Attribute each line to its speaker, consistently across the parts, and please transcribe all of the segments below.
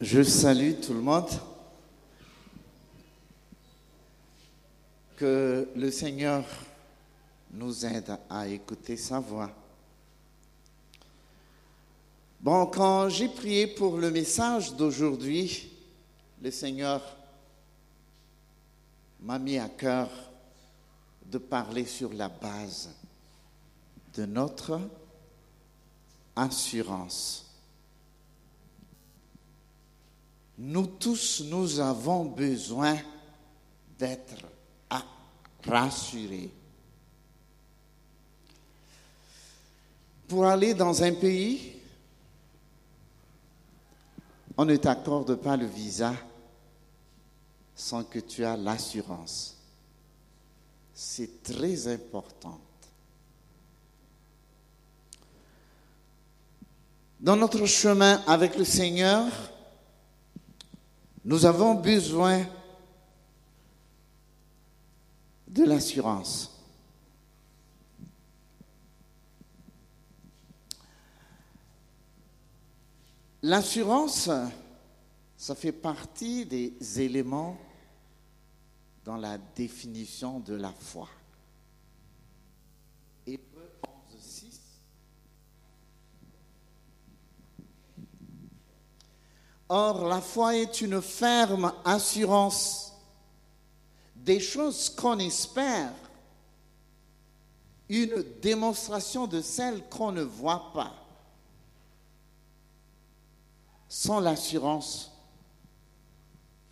Speaker 1: Je salue tout le monde. Que le Seigneur nous aide à écouter sa voix. Bon, quand j'ai prié pour le message d'aujourd'hui, le Seigneur m'a mis à cœur de parler sur la base de notre assurance. Nous tous, nous avons besoin d'être rassurés. Pour aller dans un pays, on ne t'accorde pas le visa sans que tu aies l'assurance. C'est très important. Dans notre chemin avec le Seigneur, nous avons besoin de l'assurance. L'assurance, ça fait partie des éléments dans la définition de la foi. Or, la foi est une ferme assurance des choses qu'on espère, une démonstration de celles qu'on ne voit pas. Sans l'assurance,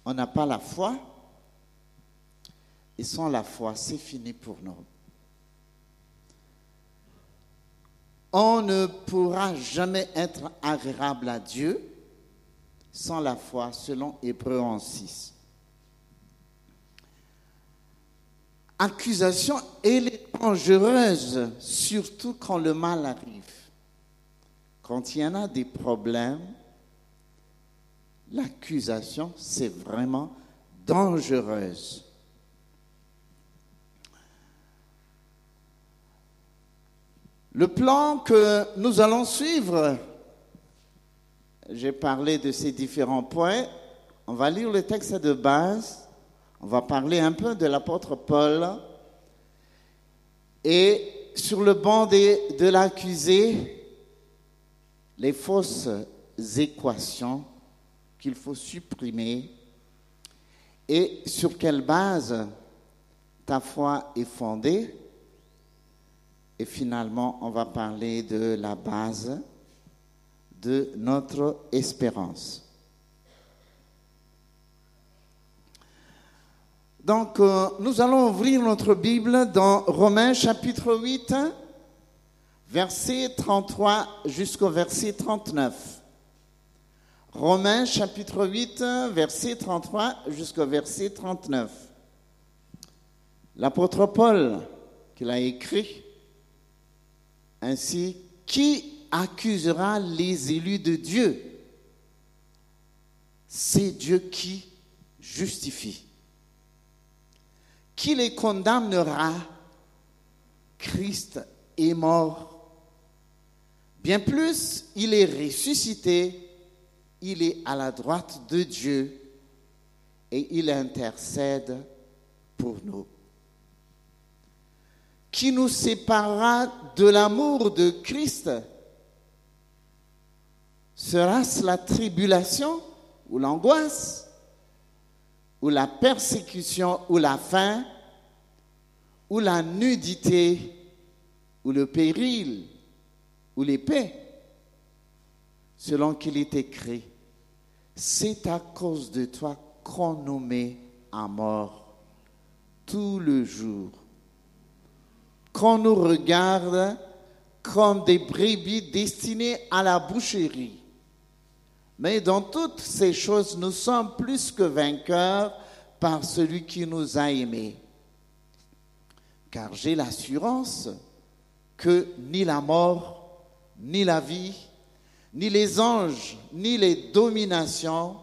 Speaker 1: on n'a pas la foi. Et sans la foi, c'est fini pour nous. On ne pourra jamais être agréable à Dieu sans la foi, selon Hébreu 11, 6. Accusation, est dangereuse, surtout quand le mal arrive. Quand il y en a des problèmes, l'accusation, c'est vraiment dangereuse. Le plan que nous allons suivre, j'ai parlé de ces différents points. On va lire le texte de base. On va parler un peu de l'apôtre Paul. Et sur le banc de, de l'accusé, les fausses équations qu'il faut supprimer et sur quelle base ta foi est fondée. Et finalement, on va parler de la base de notre espérance. Donc, euh, nous allons ouvrir notre Bible dans Romains chapitre 8, verset 33 jusqu'au verset 39. Romains chapitre 8, verset 33 jusqu'au verset 39. L'apôtre Paul, qui l'a écrit, ainsi, qui accusera les élus de Dieu C'est Dieu qui justifie. Qui les condamnera? Christ est mort. Bien plus, il est ressuscité, il est à la droite de Dieu et il intercède pour nous. Qui nous séparera de l'amour de Christ? Sera-ce la tribulation ou l'angoisse ou la persécution ou la faim ou la nudité ou le péril ou l'épée? Selon qu'il est écrit, c'est à cause de toi qu'on nous met à mort tout le jour, qu'on nous regarde comme des brebis destinées à la boucherie. Mais dans toutes ces choses, nous sommes plus que vainqueurs par celui qui nous a aimés. Car j'ai l'assurance que ni la mort, ni la vie, ni les anges, ni les dominations,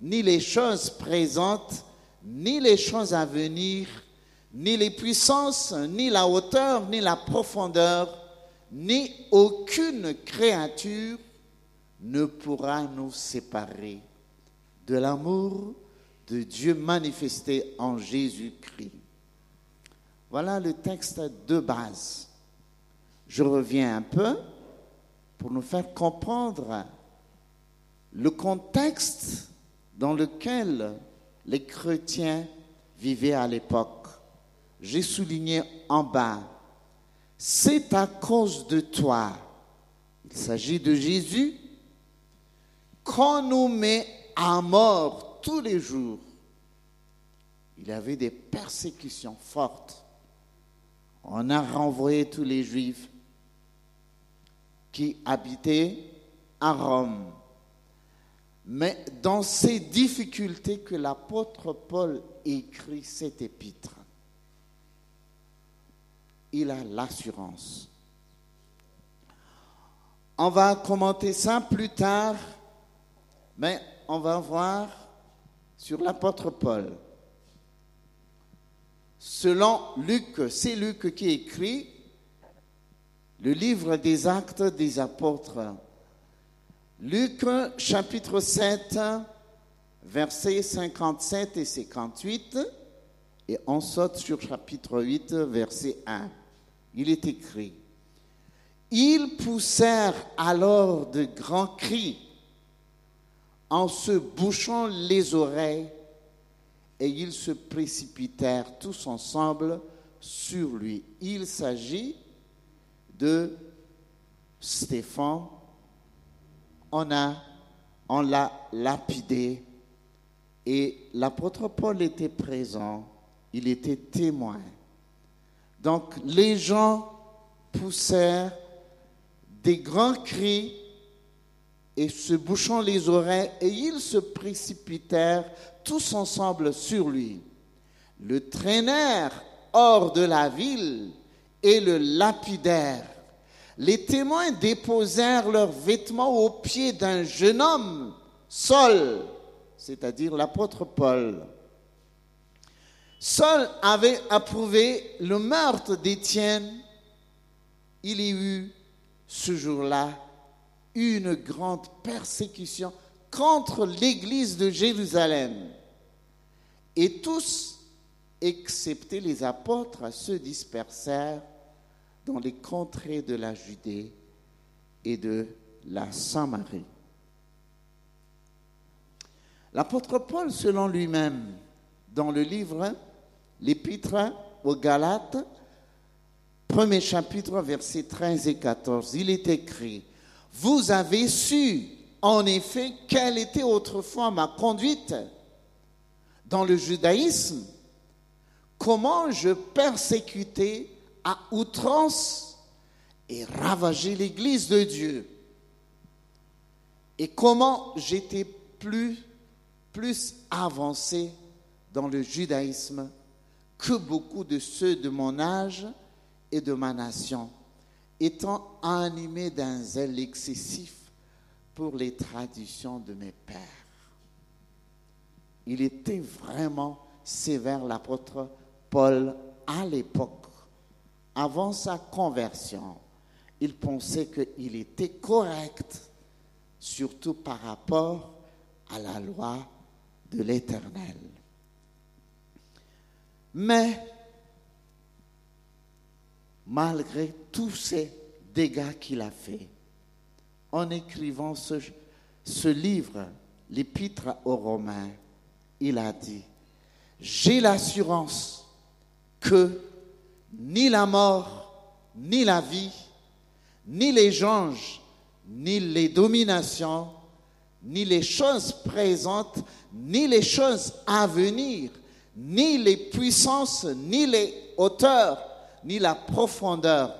Speaker 1: ni les choses présentes, ni les choses à venir, ni les puissances, ni la hauteur, ni la profondeur, ni aucune créature ne pourra nous séparer de l'amour de Dieu manifesté en Jésus-Christ. Voilà le texte de base. Je reviens un peu pour nous faire comprendre le contexte dans lequel les chrétiens vivaient à l'époque. J'ai souligné en bas, c'est à cause de toi, il s'agit de Jésus, qu'on nous met à mort tous les jours. Il y avait des persécutions fortes. On a renvoyé tous les juifs qui habitaient à Rome. Mais dans ces difficultés que l'apôtre Paul écrit cet épître, il a l'assurance. On va commenter ça plus tard, mais on va voir sur l'apôtre Paul. Selon Luc, c'est Luc qui écrit le livre des actes des apôtres. Luc chapitre 7, versets 57 et 58, et on saute sur chapitre 8, verset 1. Il est écrit, Ils poussèrent alors de grands cris en se bouchant les oreilles, et ils se précipitèrent tous ensemble sur lui. Il s'agit de Stéphane on l'a lapidé et l'apôtre Paul était présent, il était témoin. Donc les gens poussèrent des grands cris et se bouchant les oreilles, et ils se précipitèrent tous ensemble sur lui. Le traînèrent hors de la ville et le lapidèrent les témoins déposèrent leurs vêtements aux pieds d'un jeune homme, Saul, c'est-à-dire l'apôtre Paul. Saul avait approuvé le meurtre d'Étienne. Il y eut ce jour-là une grande persécution contre l'église de Jérusalem. Et tous, excepté les apôtres, se dispersèrent dans les contrées de la Judée et de la Samarie. L'apôtre Paul, selon lui-même, dans le livre, l'épître aux Galates, premier chapitre, versets 13 et 14, il est écrit, Vous avez su, en effet, quelle était autrefois ma conduite dans le judaïsme, comment je persécutais à outrance et ravager l'Église de Dieu. Et comment j'étais plus, plus avancé dans le judaïsme que beaucoup de ceux de mon âge et de ma nation, étant animé d'un zèle excessif pour les traditions de mes pères. Il était vraiment sévère, l'apôtre Paul, à l'époque avant sa conversion, il pensait qu'il était correct, surtout par rapport à la loi de l'Éternel. Mais, malgré tous ces dégâts qu'il a faits, en écrivant ce, livre, l'Épître aux Romains, il a dit, j'ai l'assurance que ni la mort, ni la vie, ni les anges, ni les dominations, ni les choses présentes, ni les choses à venir, ni les puissances, ni les hauteurs, ni la profondeur,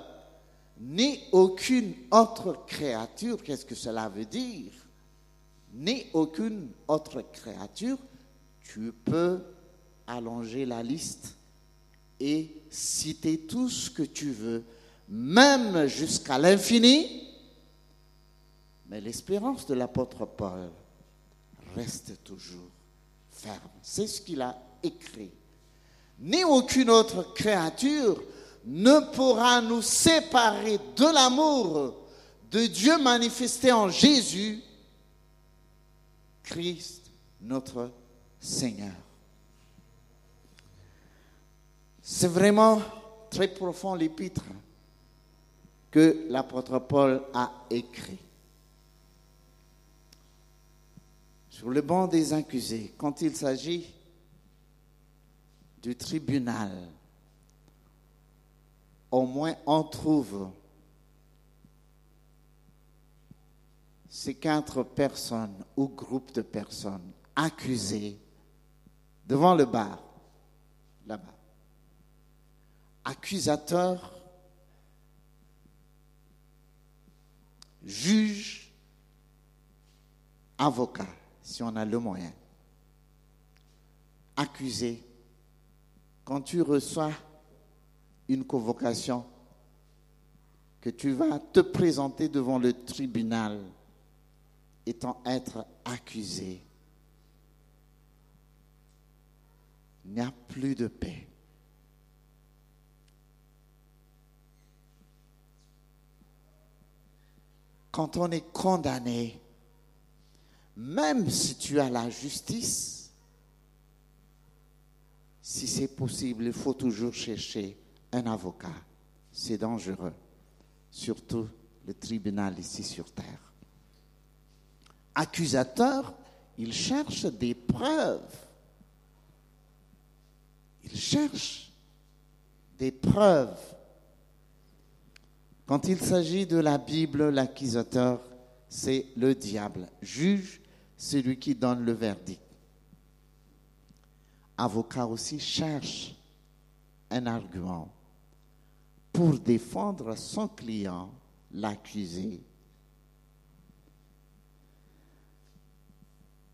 Speaker 1: ni aucune autre créature. Qu'est-ce que cela veut dire? Ni aucune autre créature. Tu peux allonger la liste et citer tout ce que tu veux, même jusqu'à l'infini. Mais l'espérance de l'apôtre Paul reste toujours ferme. C'est ce qu'il a écrit. Ni aucune autre créature ne pourra nous séparer de l'amour de Dieu manifesté en Jésus, Christ notre Seigneur. C'est vraiment très profond l'épître que l'apôtre Paul a écrit. Sur le banc des accusés, quand il s'agit du tribunal, au moins on trouve ces quatre personnes ou groupes de personnes accusées devant le bar, là-bas. Accusateur, juge, avocat, si on a le moyen. Accusé, quand tu reçois une convocation, que tu vas te présenter devant le tribunal étant être accusé, il n'y a plus de paix. Quand on est condamné, même si tu as la justice, si c'est possible, il faut toujours chercher un avocat. C'est dangereux, surtout le tribunal ici sur terre. Accusateur, il cherche des preuves. Il cherche des preuves. Quand il s'agit de la Bible, l'accusateur, c'est le diable. Juge, celui qui donne le verdict. Avocat aussi cherche un argument pour défendre son client, l'accusé.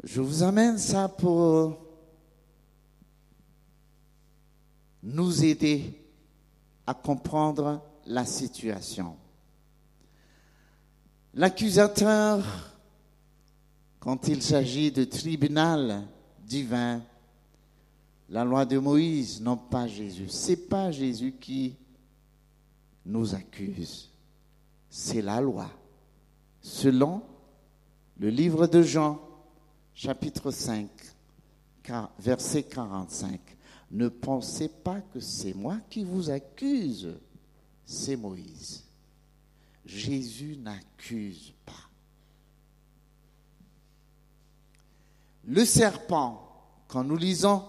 Speaker 1: Je vous amène ça pour nous aider à comprendre la situation. L'accusateur, quand il s'agit de tribunal divin, la loi de Moïse, non pas Jésus. C'est pas Jésus qui nous accuse. C'est la loi. Selon le livre de Jean, chapitre 5, verset 45. Ne pensez pas que c'est moi qui vous accuse, c'est Moïse. Jésus n'accuse pas. Le serpent, quand nous lisons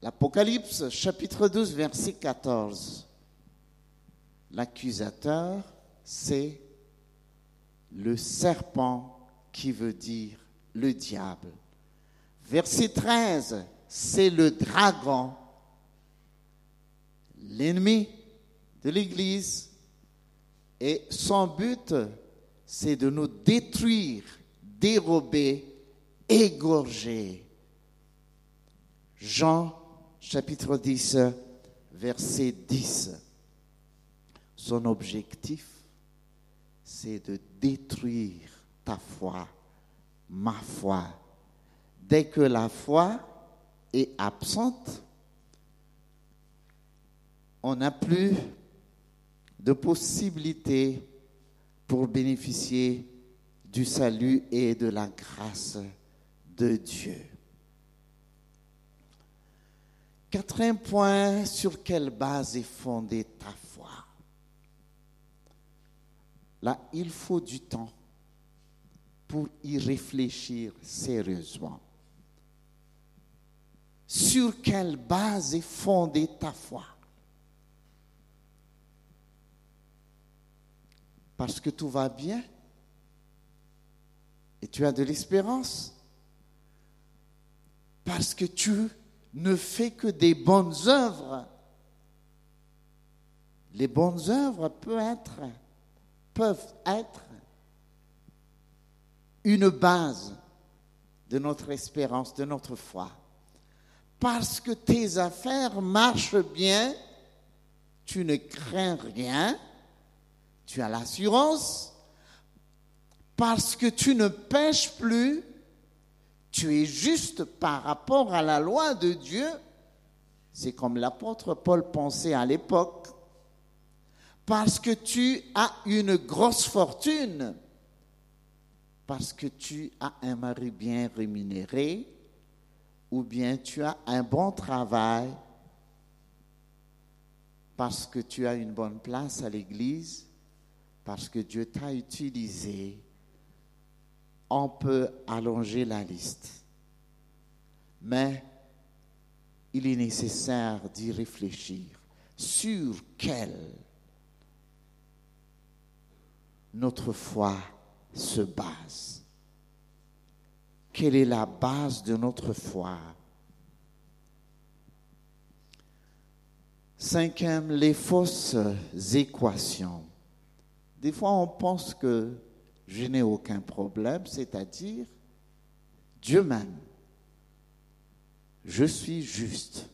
Speaker 1: l'Apocalypse chapitre 12 verset 14, L'accusateur, c'est le serpent qui veut dire le diable. Verset 13, c'est le dragon, l'ennemi de l'Église. Et son but, c'est de nous détruire, dérober, égorger. Jean chapitre 10, verset 10. Son objectif, c'est de détruire ta foi, ma foi. Dès que la foi est absente, on n'a plus de possibilité pour bénéficier du salut et de la grâce de Dieu. Quatrième point, sur quelle base est fondée ta foi? Là, il faut du temps pour y réfléchir sérieusement. Sur quelle base est fondée ta foi? Parce que tout va bien et tu as de l'espérance. Parce que tu ne fais que des bonnes œuvres. Les bonnes œuvres peuvent être peuvent être une base de notre espérance, de notre foi. Parce que tes affaires marchent bien, tu ne crains rien, tu as l'assurance, parce que tu ne pêches plus, tu es juste par rapport à la loi de Dieu. C'est comme l'apôtre Paul pensait à l'époque parce que tu as une grosse fortune. parce que tu as un mari bien rémunéré ou bien tu as un bon travail parce que tu as une bonne place à l'église, parce que Dieu t'a utilisé, on peut allonger la liste. Mais il est nécessaire d'y réfléchir sur quelle notre foi se base. Quelle est la base de notre foi? Cinquième, les fausses équations. Des fois, on pense que je n'ai aucun problème, c'est-à-dire Dieu m'aime. Je suis juste.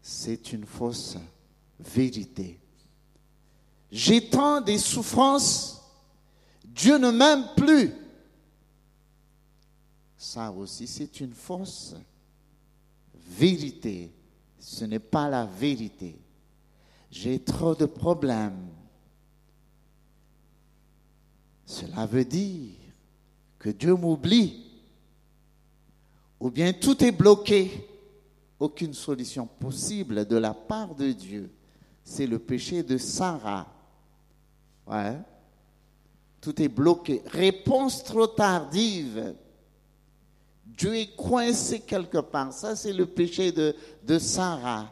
Speaker 1: C'est une fausse vérité. J'ai tant des souffrances, Dieu ne m'aime plus. Ça aussi, c'est une fausse vérité. Ce n'est pas la vérité. J'ai trop de problèmes. Cela veut dire que Dieu m'oublie. Ou bien tout est bloqué. Aucune solution possible de la part de Dieu. C'est le péché de Sarah. Ouais. Tout est bloqué. Réponse trop tardive. Dieu est coincé quelque part. Ça, c'est le péché de, Sarah.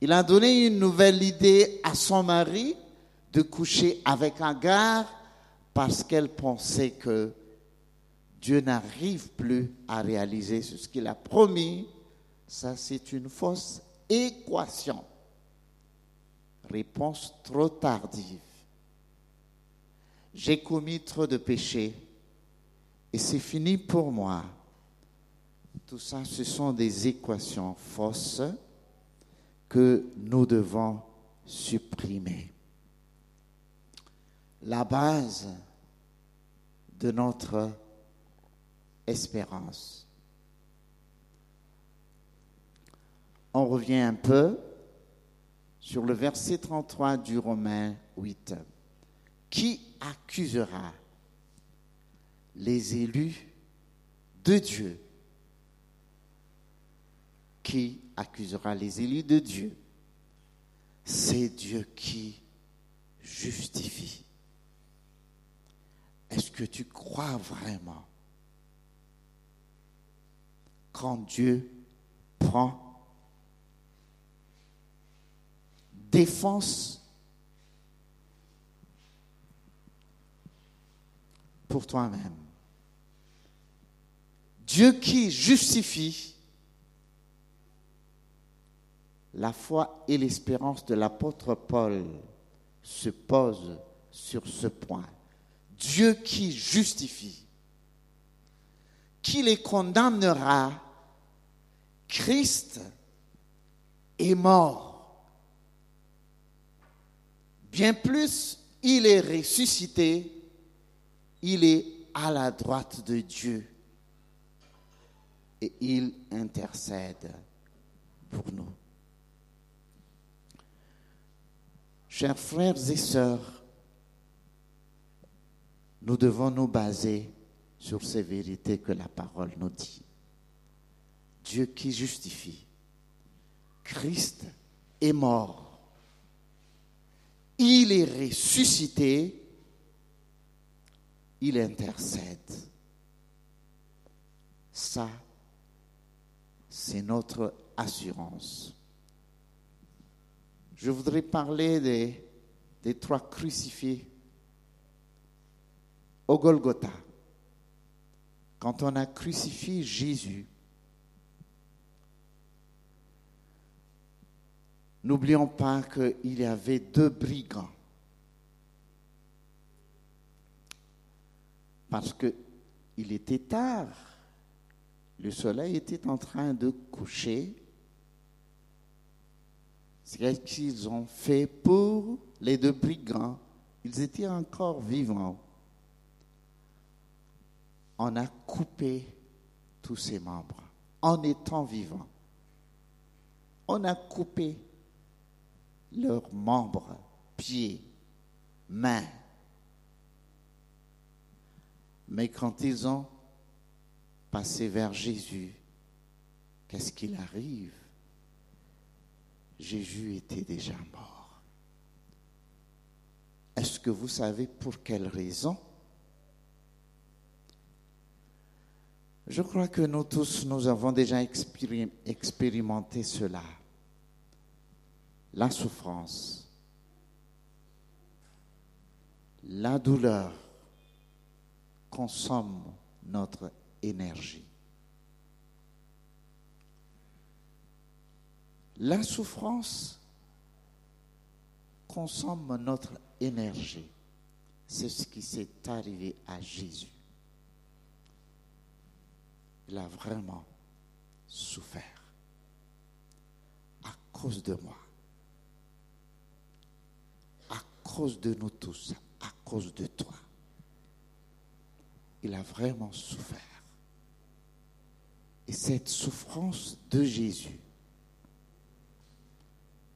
Speaker 1: Il a donné une nouvelle idée à son mari de coucher avec Agar parce qu'elle pensait que Dieu n'arrive plus à réaliser ce qu'il a promis. Ça, c'est une fausse équation. Réponse trop tardive. J'ai commis trop de péchés et c'est fini pour moi. Tout ça, ce sont des équations fausses que nous devons supprimer. La base de notre espérance. On revient un peu sur le verset 33 du Romain 8. Qui accusera les élus de Dieu? Qui accusera les élus de Dieu? C'est Dieu qui justifie. Est-ce que tu crois vraiment quand Dieu prend défense pour toi-même Dieu qui justifie la foi et l'espérance de l'apôtre Paul se posent sur ce point. Dieu qui justifie, qui les condamnera, Christ est mort. Bien plus, il est ressuscité, il est à la droite de Dieu et il intercède pour nous. Chers frères et sœurs, nous devons nous baser sur ces vérités que la parole nous dit. Dieu qui justifie. Christ est mort. Il est ressuscité. Il intercède. Ça, c'est notre assurance. Je voudrais parler des, trois crucifiés au Golgotha. Quand on a crucifié Jésus, n'oublions pas qu'il y avait deux brigands. Parce qu'il était tard. Le soleil était en train de coucher. C'est ce qu'ils ont fait pour les deux brigands? Ils étaient encore vivants. On a coupé tous ses membres en étant vivants. On a coupé leurs membres, pieds, main. Mais quand ils ont passé vers Jésus, qu'est-ce qu'il arrive? Jésus était déjà mort. Est-ce que vous savez pour quelle raison? Je crois que nous tous, nous avons déjà expérimenté cela. La souffrance, la douleur consomme notre énergie. La souffrance consomme notre énergie. C'est ce qui s'est arrivé à Jésus. Il a vraiment souffert à cause de moi, à cause de nous tous, à cause de toi. Il a vraiment souffert. Et cette souffrance de Jésus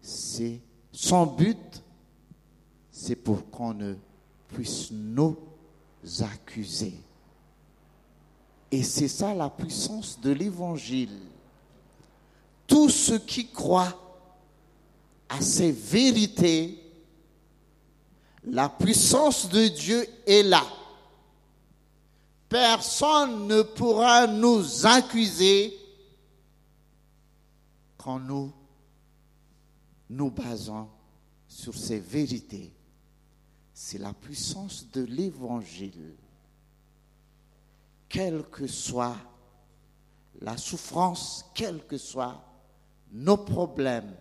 Speaker 1: c'est son but, c'est pour qu'on ne puisse nous accuser. Et c'est ça la puissance de l'évangile. Tous ceux qui croient à ces vérités, la puissance de Dieu est là. Personne ne pourra nous accuser quand nous nous basons sur ces vérités. C'est la puissance de l'Évangile. Quelle que soit la souffrance, quels que soient nos problèmes,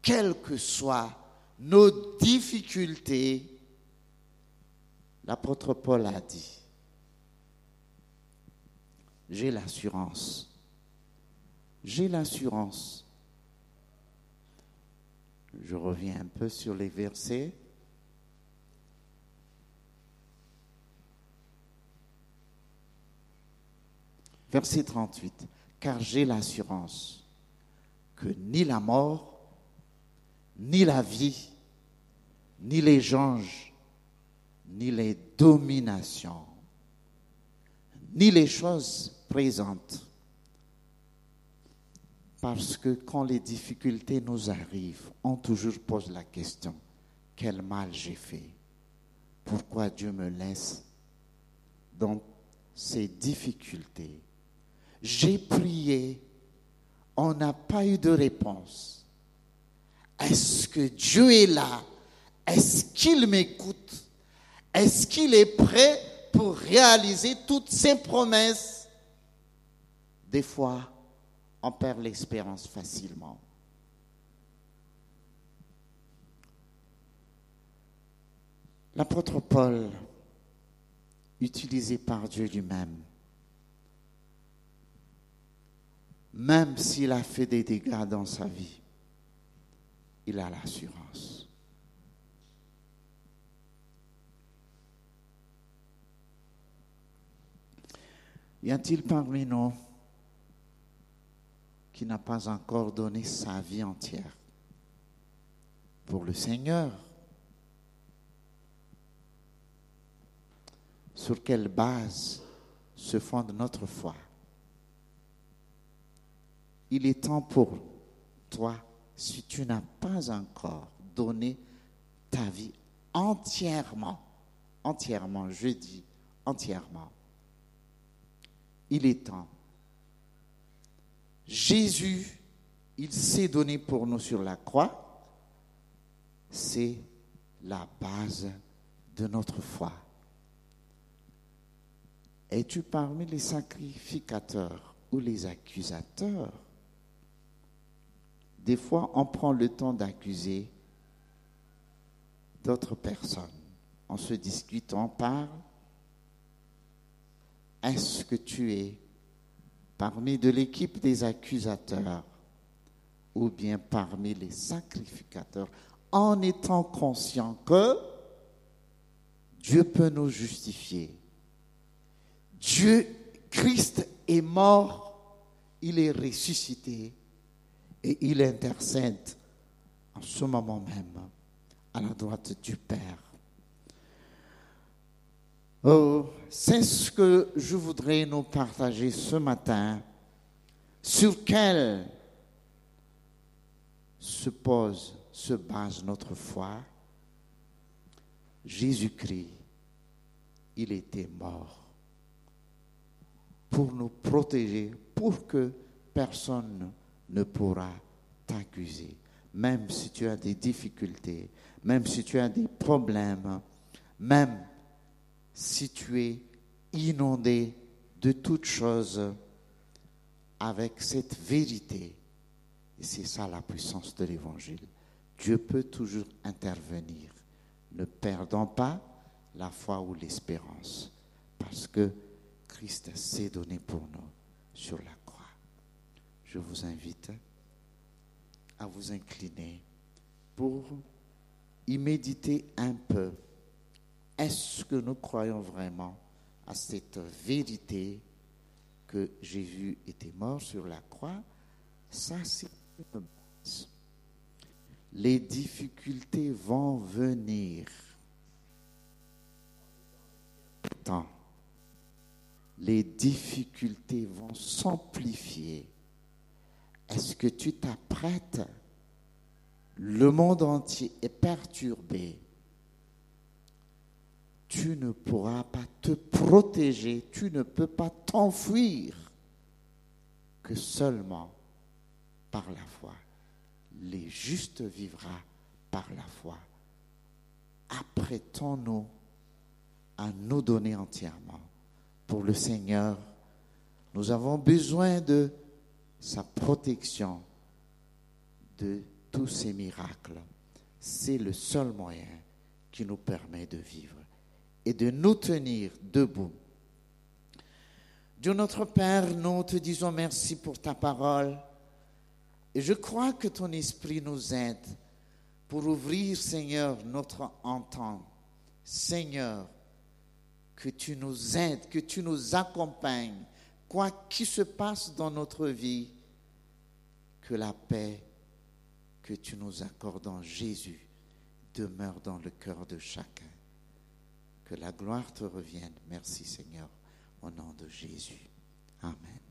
Speaker 1: quelles que soient nos difficultés, l'apôtre Paul a dit, j'ai l'assurance, j'ai l'assurance je reviens un peu sur les versets. Verset 38. Car j'ai l'assurance que ni la mort, ni la vie, ni les anges, ni les dominations, ni les choses présentes, parce que quand les difficultés nous arrivent, on toujours pose la question, quel mal j'ai fait? Pourquoi Dieu me laisse dans ces difficultés? J'ai prié, on n'a pas eu de réponse. Est-ce que Dieu est là? Est-ce qu'il m'écoute? Est-ce qu'il est prêt pour réaliser toutes ses promesses? Des fois, on perd l'espérance facilement. L'apôtre Paul, utilisé par Dieu lui-même, même s'il a fait des dégâts dans sa vie, il a l'assurance. Y a-t-il parmi nous qui n'a pas encore donné sa vie entière pour le Seigneur? Sur quelle base se fonde notre foi? Il est temps pour toi, si tu n'as pas encore donné ta vie entièrement, entièrement, je dis entièrement, il est temps Jésus, il s'est donné pour nous sur la croix. C'est la base de notre foi. Es-tu parmi les sacrificateurs ou les accusateurs? Des fois, on prend le temps d'accuser d'autres personnes. En se discutant, on parle. Est-ce que tu es parmi de l'équipe des accusateurs ou bien parmi les sacrificateurs, en étant conscient que Dieu peut nous justifier? Dieu, Christ est mort, il est ressuscité et il intercède en ce moment même à la droite du Père. Oh, c'est ce que je voudrais nous partager ce matin, sur quel se pose, se base notre foi? Jésus-Christ, il était mort pour nous protéger, pour que personne ne pourra t'accuser. Même si tu as des difficultés, même si tu as des problèmes, même si tu es inondé de toutes choses avec cette vérité. Et c'est ça la puissance de l'Évangile. Dieu peut toujours intervenir. Ne perdons pas la foi ou l'espérance, parce que Christ s'est donné pour nous sur la croix. Je vous invite à vous incliner pour y méditer un peu. Est-ce que nous croyons vraiment à cette vérité que Jésus était mort sur la croix? Ça, c'est une base. Les difficultés vont venir. Tant. Les difficultés vont s'amplifier. Est-ce que tu t'apprêtes? Le monde entier est perturbé. Tu ne pourras pas te protéger, tu ne peux pas t'enfuir que seulement par la foi. Les justes vivra par la foi. Apprêtons-nous à nous donner entièrement pour le Seigneur. Nous avons besoin de sa protection de tous ces miracles. C'est le seul moyen qui nous permet de vivre et de nous tenir debout. Dieu notre Père, nous te disons merci pour ta parole. Et je crois que ton esprit nous aide pour ouvrir, Seigneur, notre entente. Seigneur, que tu nous aides, que tu nous accompagnes, quoi qu'il se passe dans notre vie, que la paix que tu nous accordes en Jésus demeure dans le cœur de chacun. Que la gloire te revienne. Merci Seigneur, au nom de Jésus. Amen.